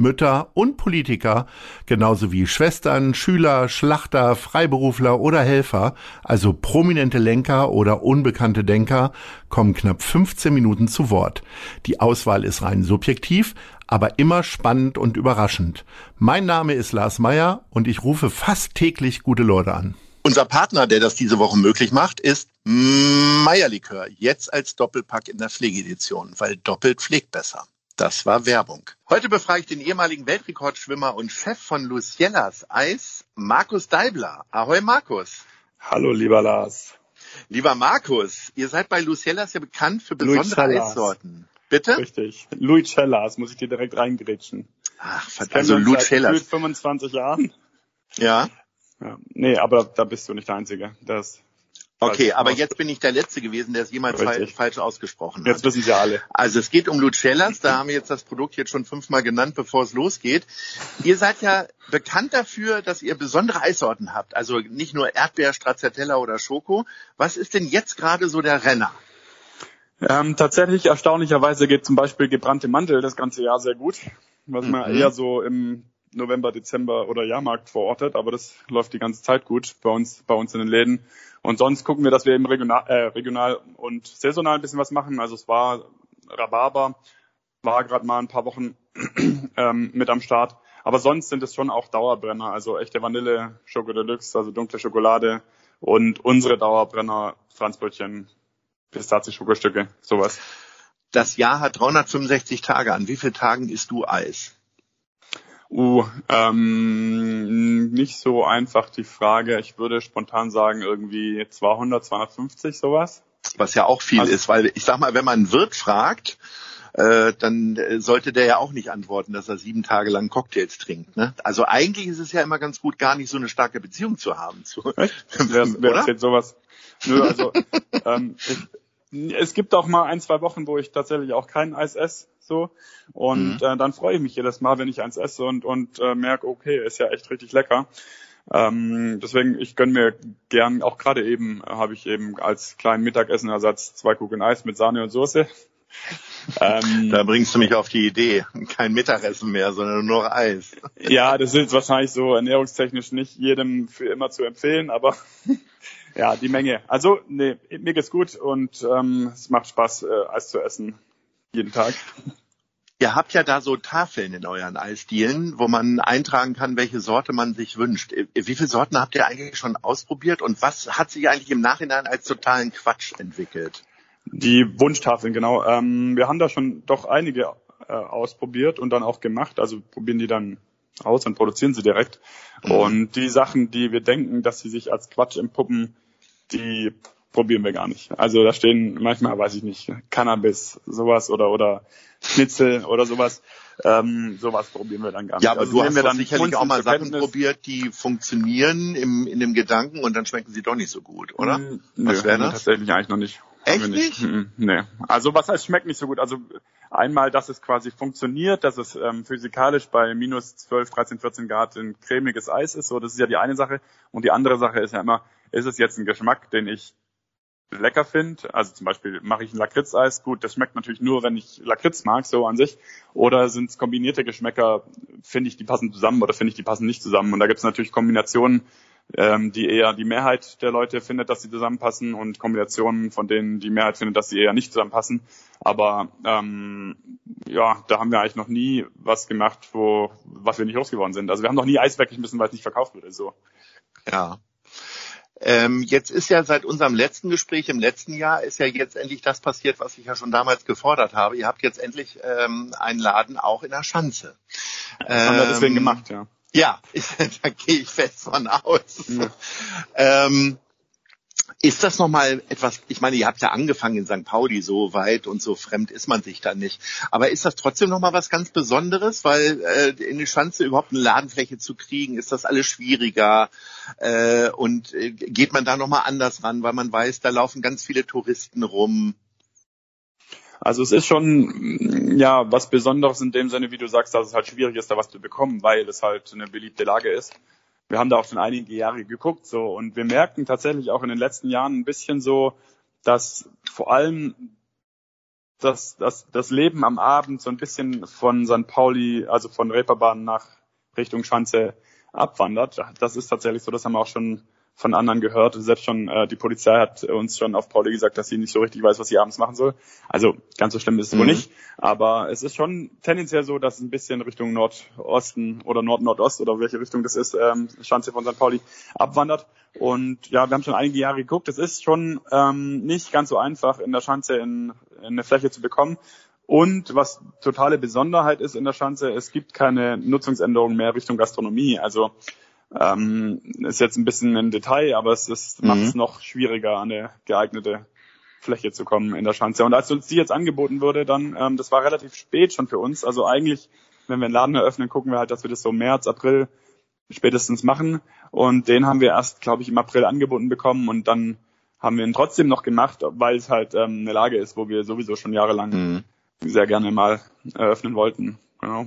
Mütter und Politiker, genauso wie Schwestern, Schüler, Schlachter, Freiberufler oder Helfer, also prominente Lenker oder unbekannte Denker, kommen knapp 15 Minuten zu Wort. Die Auswahl ist rein subjektiv, aber immer spannend und überraschend. Mein Name ist Lars Meyer und ich rufe fast täglich gute Leute an. Unser Partner, der das diese Woche möglich macht, ist Meierlikör. Jetzt als Doppelpack in der Pflegedition, weil doppelt pflegt besser. Das war Werbung. Heute befrage ich den ehemaligen Weltrekordschwimmer und Chef von Luciellas Eis, Markus Deibler. Ahoi, Markus. Hallo, lieber Lars. Lieber Markus, ihr seid bei Luciellas ja bekannt für besondere Eissorten. Bitte? Richtig. Luicellas, muss ich dir direkt reingrätschen. Ach, verdammt. Also Luicellas. Seit 25 Jahren. Ja. ja. Nee, aber da bist du nicht der Einzige. Das Okay, aber jetzt bin ich der Letzte gewesen, der es jemals falsch, falsch ausgesprochen hat. Jetzt wissen Sie alle. Also es geht um Lucellas, da haben wir jetzt das Produkt jetzt schon fünfmal genannt, bevor es losgeht. Ihr seid ja bekannt dafür, dass ihr besondere Eissorten habt, also nicht nur Erdbeer, Stracciatella oder Schoko. Was ist denn jetzt gerade so der Renner? Ähm, tatsächlich, erstaunlicherweise geht zum Beispiel gebrannte Mandel das ganze Jahr sehr gut, was man mhm. eher so im November, Dezember oder Jahrmarkt verortet, aber das läuft die ganze Zeit gut bei uns, bei uns in den Läden. Und sonst gucken wir, dass wir eben regional, äh, regional und saisonal ein bisschen was machen. Also es war Rhabarber, war gerade mal ein paar Wochen ähm, mit am Start. Aber sonst sind es schon auch Dauerbrenner, also echte Vanille, Schoko Deluxe, also dunkle Schokolade und unsere Dauerbrenner, Franzbrötchen, Pistazie-Schokostücke, sowas. Das Jahr hat 365 Tage. An wie vielen Tagen isst du Eis? Uh, ähm, nicht so einfach die Frage. Ich würde spontan sagen irgendwie 200, 250 sowas. Was ja auch viel also, ist, weil ich sag mal, wenn man einen Wirt fragt, äh, dann sollte der ja auch nicht antworten, dass er sieben Tage lang Cocktails trinkt. Ne? Also eigentlich ist es ja immer ganz gut, gar nicht so eine starke Beziehung zu haben. Zu, Echt? Wer, wer erzählt sowas? Nö, also ähm, ich, es gibt auch mal ein, zwei Wochen, wo ich tatsächlich auch kein Eis esse, so. Und mhm. äh, dann freue ich mich jedes Mal, wenn ich eins esse und, und äh, merke, okay, ist ja echt richtig lecker. Ähm, deswegen, ich gönn mir gern, auch gerade eben äh, habe ich eben als kleinen Mittagessenersatz zwei Kugeln Eis mit Sahne und Soße. ähm, da bringst du mich auf die Idee. Kein Mittagessen mehr, sondern nur noch Eis. ja, das ist wahrscheinlich so ernährungstechnisch nicht jedem für immer zu empfehlen, aber ja, die Menge. Also, nee, mir geht's gut und ähm, es macht Spaß, äh, Eis zu essen. Jeden Tag. Ihr habt ja da so Tafeln in euren Eisdielen, wo man eintragen kann, welche Sorte man sich wünscht. Äh, wie viele Sorten habt ihr eigentlich schon ausprobiert und was hat sich eigentlich im Nachhinein als totalen Quatsch entwickelt? Die Wunschtafeln, genau. Ähm, wir haben da schon doch einige äh, ausprobiert und dann auch gemacht. Also probieren die dann aus und produzieren sie direkt. Mhm. Und die Sachen, die wir denken, dass sie sich als Quatsch entpuppen, die probieren wir gar nicht. Also da stehen manchmal, weiß ich nicht, Cannabis, sowas oder oder Schnitzel oder sowas. Ähm, sowas probieren wir dann gar nicht. Ja, aber also du hast wir dann sicherlich auch mal Sachen probiert, die funktionieren im, in dem Gedanken und dann schmecken sie doch nicht so gut, oder? Mm, was wäre das? Tatsächlich eigentlich noch nicht. Echt nicht? nicht? Nee. Also was heißt schmeckt nicht so gut? Also einmal, dass es quasi funktioniert, dass es ähm, physikalisch bei minus 12, 13, 14 Grad ein cremiges Eis ist. So, das ist ja die eine Sache. Und die andere Sache ist ja immer, ist es jetzt ein Geschmack, den ich lecker finde. Also zum Beispiel mache ich ein Lakritzeis, gut, das schmeckt natürlich nur, wenn ich Lakritz mag, so an sich. Oder sind es kombinierte Geschmäcker, finde ich, die passen zusammen oder finde ich, die passen nicht zusammen. Und da gibt es natürlich Kombinationen, ähm, die eher die Mehrheit der Leute findet, dass sie zusammenpassen und Kombinationen, von denen die Mehrheit findet, dass sie eher nicht zusammenpassen. Aber ähm, ja, da haben wir eigentlich noch nie was gemacht, wo was wir nicht losgeworden sind. Also wir haben noch nie Eis weggeschmissen, weil es nicht verkauft wurde. So. Ja. Ähm, jetzt ist ja seit unserem letzten Gespräch im letzten Jahr ist ja jetzt endlich das passiert, was ich ja schon damals gefordert habe. Ihr habt jetzt endlich ähm, einen Laden auch in der Schanze. Das haben wir deswegen ähm, gemacht, ja. Ja, da gehe ich fest von aus. Ja. Ähm, Ist das nochmal etwas, ich meine, ihr habt ja angefangen in St. Pauli, so weit und so fremd ist man sich da nicht. Aber ist das trotzdem nochmal was ganz Besonderes? Weil äh, in die Schanze überhaupt eine Ladenfläche zu kriegen, ist das alles schwieriger. Äh, und äh, geht man da nochmal anders ran, weil man weiß, da laufen ganz viele Touristen rum. Also es ist schon ja was Besonderes in dem Sinne, wie du sagst, dass es halt schwierig ist, da was zu bekommen, weil es halt eine beliebte Lage ist wir haben da auch schon einige Jahre geguckt so und wir merken tatsächlich auch in den letzten Jahren ein bisschen so, dass vor allem das, das, das Leben am Abend so ein bisschen von St. Pauli, also von Reeperbahn nach Richtung Schanze abwandert. Das ist tatsächlich so, das haben wir auch schon von anderen gehört. Selbst schon äh, die Polizei hat uns schon auf Pauli gesagt, dass sie nicht so richtig weiß, was sie abends machen soll. Also ganz so schlimm ist es mhm. wohl nicht. Aber es ist schon tendenziell so, dass es ein bisschen Richtung Nordosten oder Nord-Nordost oder welche Richtung das ist, ähm, Schanze von St. Pauli abwandert. Und ja, wir haben schon einige Jahre geguckt. Es ist schon ähm, nicht ganz so einfach, in der Schanze in, in eine Fläche zu bekommen. Und was totale Besonderheit ist in der Schanze, es gibt keine Nutzungsänderung mehr Richtung Gastronomie. Also ähm, ist jetzt ein bisschen ein Detail, aber es ist, mhm. macht es noch schwieriger, an eine geeignete Fläche zu kommen in der Schanze. Und als uns die jetzt angeboten wurde, dann, ähm, das war relativ spät schon für uns. Also eigentlich, wenn wir einen Laden eröffnen, gucken wir halt, dass wir das so März, April spätestens machen. Und den haben wir erst, glaube ich, im April angeboten bekommen und dann haben wir ihn trotzdem noch gemacht, weil es halt ähm, eine Lage ist, wo wir sowieso schon jahrelang mhm. sehr gerne mal eröffnen wollten. Genau.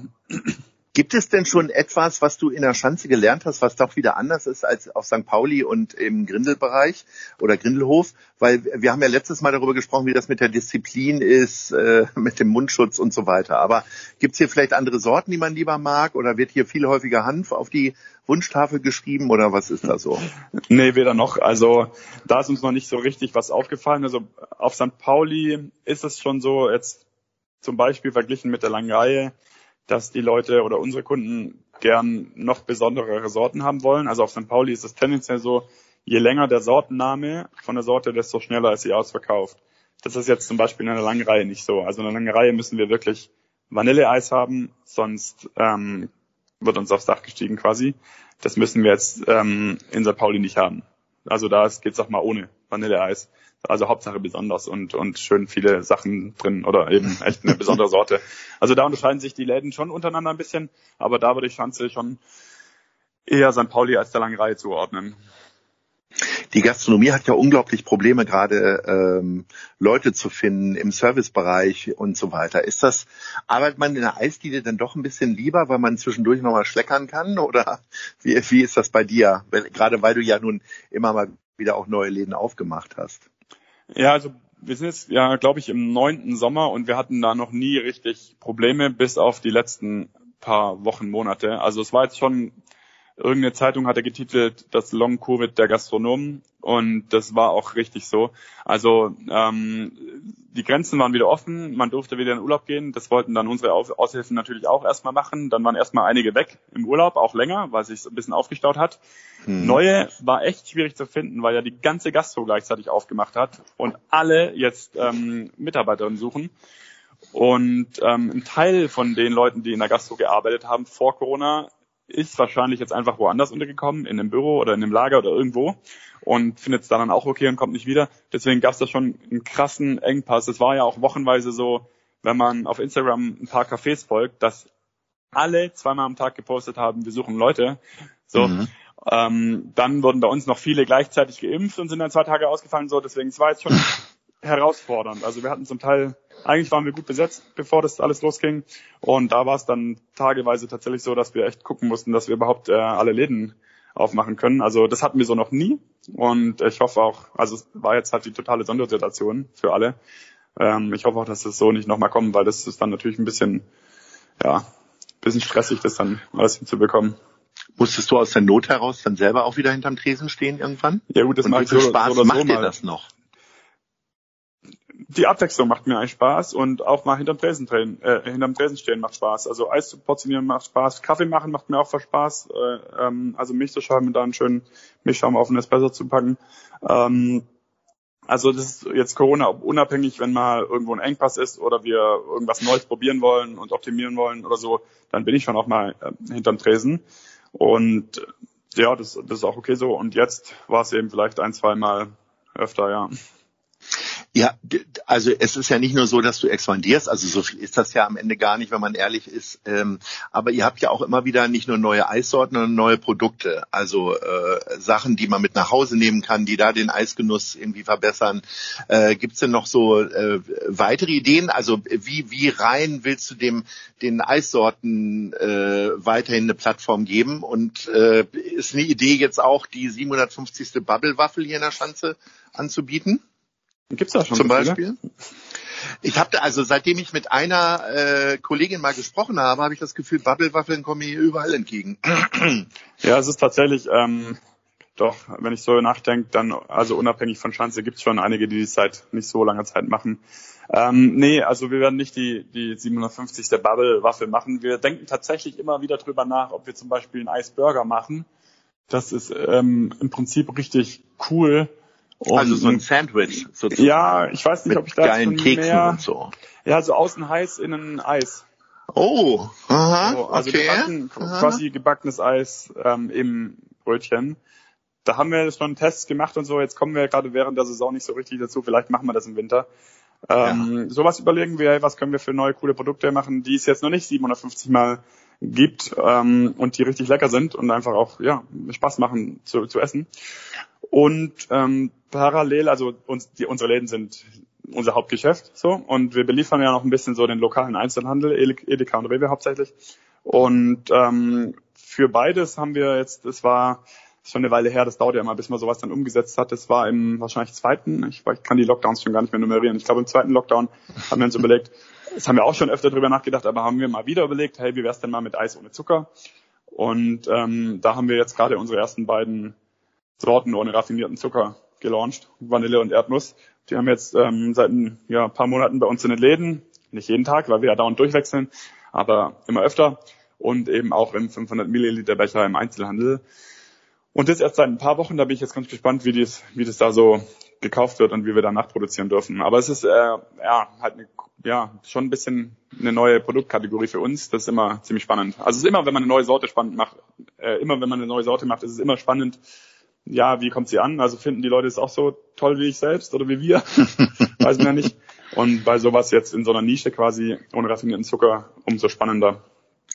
Gibt es denn schon etwas, was du in der Schanze gelernt hast, was doch wieder anders ist als auf St. Pauli und im Grindelbereich oder Grindelhof? Weil wir haben ja letztes Mal darüber gesprochen, wie das mit der Disziplin ist, äh, mit dem Mundschutz und so weiter. Aber gibt es hier vielleicht andere Sorten, die man lieber mag? Oder wird hier viel häufiger Hanf auf die Wunschtafel geschrieben oder was ist da so? Nee, weder noch. Also da ist uns noch nicht so richtig was aufgefallen. Also auf St. Pauli ist es schon so, jetzt zum Beispiel verglichen mit der langen Reihe, dass die Leute oder unsere Kunden gern noch besondere Sorten haben wollen. Also auf St. Pauli ist es tendenziell so, je länger der Sortenname von der Sorte, desto schneller ist sie ausverkauft. Das ist jetzt zum Beispiel in einer langen Reihe nicht so. Also in einer langen Reihe müssen wir wirklich Vanilleeis haben, sonst ähm, wird uns aufs Dach gestiegen quasi. Das müssen wir jetzt ähm, in St. Pauli nicht haben. Also da geht's auch mal ohne Vanilleeis. Also Hauptsache besonders und, und schön viele Sachen drin oder eben echt eine besondere Sorte. Also da unterscheiden sich die Läden schon untereinander ein bisschen, aber da würde ich Schanze schon eher St. Pauli als der langen Reihe zuordnen. Die Gastronomie hat ja unglaublich Probleme, gerade ähm, Leute zu finden im Servicebereich und so weiter. Ist das, arbeitet man in der Eisdiele dann doch ein bisschen lieber, weil man zwischendurch nochmal schleckern kann? Oder wie, wie ist das bei dir? Gerade weil du ja nun immer mal wieder auch neue Läden aufgemacht hast. Ja, also wir sind jetzt ja, glaube ich, im neunten Sommer und wir hatten da noch nie richtig Probleme, bis auf die letzten paar Wochen, Monate. Also es war jetzt schon Irgendeine Zeitung hatte getitelt, das Long Covid der Gastronomen und das war auch richtig so. Also ähm, die Grenzen waren wieder offen, man durfte wieder in Urlaub gehen. Das wollten dann unsere Aushilfen natürlich auch erstmal machen. Dann waren erstmal einige weg im Urlaub, auch länger, weil sich ein bisschen aufgestaut hat. Hm. Neue war echt schwierig zu finden, weil ja die ganze Gastro gleichzeitig aufgemacht hat und alle jetzt ähm, Mitarbeiterinnen suchen. Und ähm, ein Teil von den Leuten, die in der Gastro gearbeitet haben vor Corona, ist wahrscheinlich jetzt einfach woanders untergekommen, in einem Büro oder in einem Lager oder irgendwo und findet es dann auch okay und kommt nicht wieder. Deswegen gab es da schon einen krassen Engpass. Es war ja auch wochenweise so, wenn man auf Instagram ein paar Cafés folgt, dass alle zweimal am Tag gepostet haben, wir suchen Leute. So, mhm. ähm, dann wurden bei uns noch viele gleichzeitig geimpft und sind dann zwei Tage ausgefallen. So, deswegen es war jetzt schon herausfordernd. Also wir hatten zum Teil eigentlich waren wir gut besetzt, bevor das alles losging. Und da war es dann tageweise tatsächlich so, dass wir echt gucken mussten, dass wir überhaupt äh, alle Läden aufmachen können. Also das hatten wir so noch nie. Und ich hoffe auch, also es war jetzt halt die totale Sondersituation für alle. Ähm, ich hoffe auch, dass es das so nicht nochmal kommt, weil das ist dann natürlich ein bisschen, ja, bisschen stressig, das dann alles hinzubekommen. Musstest du aus der Not heraus dann selber auch wieder hinterm Tresen stehen irgendwann? Ja gut, das mache ich so, Spaß so oder macht so dir mal. das noch? Die Abwechslung macht mir eigentlich Spaß und auch mal hinterm Tresen drehen, äh, hinterm Tresen stehen macht Spaß. Also Eis zu portionieren macht Spaß, Kaffee machen macht mir auch Spaß. Äh, ähm, also Milch zu schäumen und da einen schönen Milchschaum auf den Espresso zu packen. Ähm, also das ist jetzt Corona unabhängig, wenn mal irgendwo ein Engpass ist oder wir irgendwas Neues probieren wollen und optimieren wollen oder so, dann bin ich schon auch mal äh, hinterm Tresen. Und ja, das, das ist auch okay so. Und jetzt war es eben vielleicht ein, zwei Mal öfter, ja. Ja, also es ist ja nicht nur so, dass du expandierst, also so viel ist das ja am Ende gar nicht, wenn man ehrlich ist. Ähm, aber ihr habt ja auch immer wieder nicht nur neue Eissorten, sondern neue Produkte. Also äh, Sachen, die man mit nach Hause nehmen kann, die da den Eisgenuss irgendwie verbessern. Äh, Gibt denn noch so äh, weitere Ideen? Also wie, wie rein willst du dem den Eissorten äh, weiterhin eine Plattform geben? Und äh, ist eine Idee jetzt auch, die 750. Bubble-Waffel hier in der Schanze anzubieten? Gibt's da schon zum? Beispiel? Ich habe also seitdem ich mit einer äh, Kollegin mal gesprochen habe, habe ich das Gefühl, Bubble-Waffeln kommen mir überall entgegen. Ja, es ist tatsächlich, ähm, doch, wenn ich so nachdenke, dann, also unabhängig von Schanze gibt's schon einige, die das seit nicht so langer Zeit machen. Ähm, nee, also wir werden nicht die, die 750. Bubble-Waffel machen. Wir denken tatsächlich immer wieder drüber nach, ob wir zum Beispiel einen Eisburger machen. Das ist ähm, im Prinzip richtig cool. Und, also so ein Sandwich sozusagen. Ja, ich weiß nicht, ob ich da geilen Keksen mehr, und so. Ja, so außen heiß, innen Eis. Oh, aha, So, also okay. gebacken, Aha. quasi gebackenes Eis ähm, im Brötchen. Da haben wir schon Tests gemacht und so. Jetzt kommen wir gerade während der Saison nicht so richtig dazu. Vielleicht machen wir das im Winter. Ähm, Sowas überlegen wir, was können wir für neue coole Produkte machen, die es jetzt noch nicht 750 Mal gibt ähm, und die richtig lecker sind und einfach auch ja Spaß machen zu, zu essen. Und ähm, parallel, also uns, die, unsere Läden sind unser Hauptgeschäft so und wir beliefern ja noch ein bisschen so den lokalen Einzelhandel, Ede- Edeka und Rewe hauptsächlich. Und ähm, für beides haben wir jetzt, das war schon eine Weile her, das dauert ja immer, bis man sowas dann umgesetzt hat. Das war im wahrscheinlich zweiten, ich, ich kann die Lockdowns schon gar nicht mehr nummerieren. Ich glaube im zweiten Lockdown haben wir uns überlegt, das haben wir auch schon öfter drüber nachgedacht, aber haben wir mal wieder überlegt, hey, wie wär's denn mal mit Eis ohne Zucker? Und ähm, da haben wir jetzt gerade unsere ersten beiden Sorten ohne raffinierten Zucker gelauncht, Vanille und Erdnuss. Die haben jetzt ähm, seit ein ja, paar Monaten bei uns in den Läden, nicht jeden Tag, weil wir ja dauernd durchwechseln, aber immer öfter und eben auch im 500 Milliliter Becher im Einzelhandel. Und das erst seit ein paar Wochen, da bin ich jetzt ganz gespannt, wie das, wie das da so gekauft wird und wie wir da nachproduzieren dürfen. Aber es ist äh, ja halt eine, ja schon ein bisschen eine neue Produktkategorie für uns. Das ist immer ziemlich spannend. Also es ist immer, wenn man eine neue Sorte spannend macht, äh, immer wenn man eine neue Sorte macht, ist es immer spannend. Ja, wie kommt sie an? Also finden die Leute es auch so toll wie ich selbst oder wie wir? Weiß man ja nicht. Und bei sowas jetzt in so einer Nische quasi ohne raffinierten Zucker umso spannender.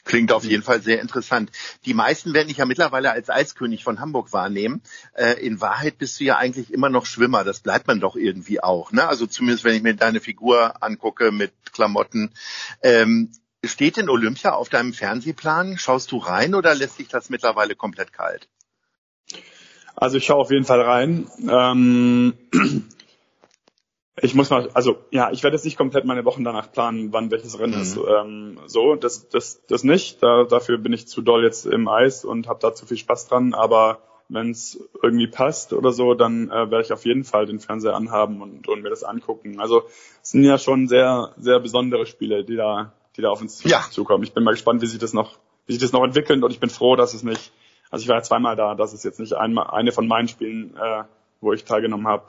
Klingt auf jeden Fall sehr interessant. Die meisten werden dich ja mittlerweile als Eiskönig von Hamburg wahrnehmen. Äh, in Wahrheit bist du ja eigentlich immer noch Schwimmer. Das bleibt man doch irgendwie auch. Ne? Also zumindest, wenn ich mir deine Figur angucke mit Klamotten. Ähm, steht denn Olympia auf deinem Fernsehplan? Schaust du rein oder lässt dich das mittlerweile komplett kalt? Also ich schaue auf jeden Fall rein. Ähm, ich muss mal, also ja, ich werde jetzt nicht komplett meine Wochen danach planen, wann welches Rennen Mhm. ist. Ähm, so, das, das, das nicht. Da, dafür bin ich zu doll jetzt im Eis und habe da zu viel Spaß dran. Aber wenn es irgendwie passt oder so, dann äh, werde ich auf jeden Fall den Fernseher anhaben und, und mir das angucken. Also es sind ja schon sehr, sehr besondere Spiele, die da, die da auf uns Ja. zukommen. Ich bin mal gespannt, wie sich das noch, wie sich das noch entwickelt und ich bin froh, dass es nicht, also ich war ja zweimal da, dass es jetzt nicht einmal eine von meinen Spielen, äh, wo ich teilgenommen habe,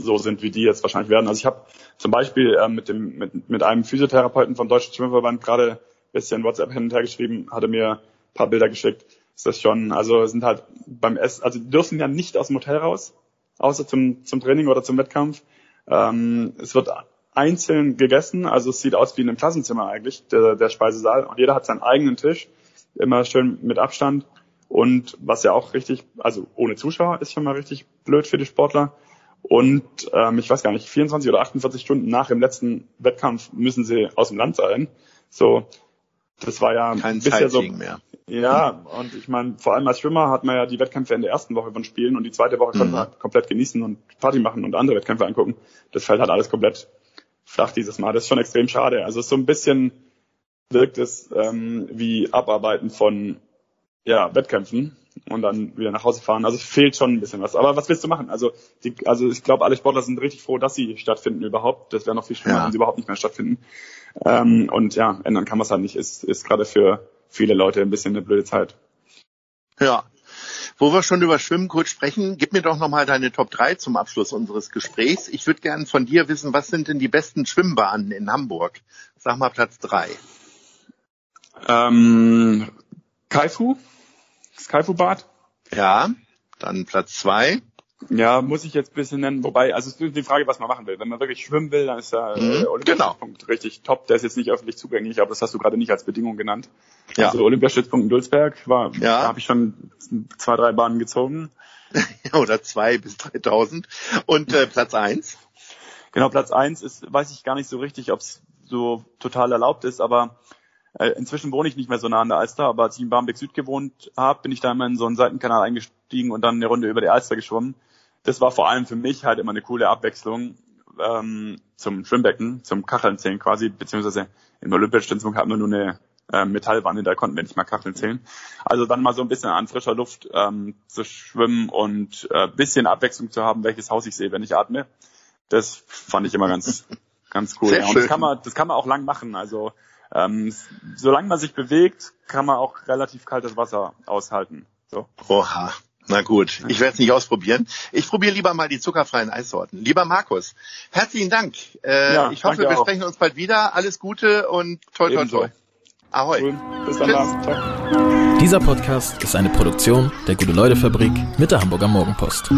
so sind, wie die jetzt wahrscheinlich werden. Also ich habe zum Beispiel äh, mit dem mit, mit einem Physiotherapeuten vom Deutschen Schwimmverband gerade ein bisschen WhatsApp hin und her geschrieben, hatte mir ein paar Bilder geschickt. Ist das schon, also sind halt beim Essen, also dürfen ja nicht aus dem Hotel raus, außer zum zum Training oder zum Wettkampf. Ähm, es wird einzeln gegessen, also es sieht aus wie in einem Klassenzimmer eigentlich, der, der Speisesaal. Und jeder hat seinen eigenen Tisch, immer schön mit Abstand. Und was ja auch richtig, also ohne Zuschauer ist schon mal richtig blöd für die Sportler. Und ähm, ich weiß gar nicht, 24 oder 48 Stunden nach dem letzten Wettkampf müssen sie aus dem Land sein. So, das war ja Kein bisher so. Mehr. Ja, und ich meine, vor allem als Schwimmer hat man ja die Wettkämpfe in der ersten Woche von Spielen und die zweite Woche konnte Mhm. man halt komplett genießen und Party machen und andere Wettkämpfe angucken. Das fällt halt alles komplett flach dieses Mal. Das ist schon extrem schade. Also so ein bisschen wirkt es ähm, wie Abarbeiten von ja, Wettkämpfen und dann wieder nach Hause fahren. Also es fehlt schon ein bisschen was. Aber was willst du machen? Also, die, also ich glaube, alle Sportler sind richtig froh, dass sie stattfinden überhaupt. Das wäre noch viel schlimmer, Ja. wenn sie überhaupt nicht mehr stattfinden. Ähm, und ja, ändern kann man es halt nicht. Ist, ist gerade für viele Leute ein bisschen eine blöde Zeit. Ja. Wo wir schon über Schwimmen kurz sprechen, gib mir doch nochmal deine Top 3 zum Abschluss unseres Gesprächs. Ich würde gerne von dir wissen, was sind denn die besten Schwimmbahnen in Hamburg? Sag mal Platz 3. Ähm, Kaifu, Kaifu-Bad. Ja, dann Platz 2. Ja, muss ich jetzt ein bisschen nennen. Wobei, also es ist die Frage, was man machen will. Wenn man wirklich schwimmen will, dann ist der Mhm, äh, Olympiastützpunkt genau. richtig top. Der ist jetzt nicht öffentlich zugänglich, aber das hast du gerade nicht als Bedingung genannt. Ja. Also Olympiastützpunkt in Dulsberg war, Ja. da habe ich schon zwei, drei Bahnen gezogen. Oder zwei bis 3000. Und äh, Platz eins. Genau, Platz eins ist, weiß ich gar nicht so richtig, ob es so total erlaubt ist, aber äh, inzwischen wohne ich nicht mehr so nah an der Alster, aber als ich in Barmbek Süd gewohnt habe, bin ich da immer in so einen Seitenkanal eingestiegen und dann eine Runde über die Alster geschwommen. Das war vor allem für mich halt immer eine coole Abwechslung ähm, zum Schwimmbecken, zum Kacheln zählen quasi, beziehungsweise im Olympiastützpunkt hatten wir nur eine äh, Metallwanne, da konnten wir nicht mal Kacheln zählen. Also dann mal so ein bisschen an frischer Luft ähm, zu schwimmen und äh, bisschen Abwechslung zu haben, welches Haus ich sehe, wenn ich atme. Das fand ich immer ganz, ganz cool. Ja, und das kann man, das kann man auch lang machen. Also ähm, solange man sich bewegt, kann man auch relativ kaltes Wasser aushalten. So. Oha. Na gut, ich werde es nicht ausprobieren. Ich probiere lieber mal die zuckerfreien Eissorten. Lieber Markus, herzlichen Dank. Äh, Ja, ich hoffe, wir auch. sprechen uns bald wieder. Alles Gute und toi toi Ebenso. toi. Ahoi. Cool. Bis dann. Dieser Podcast ist eine Produktion der Gute-Leute-Fabrik mit der Hamburger Morgenpost.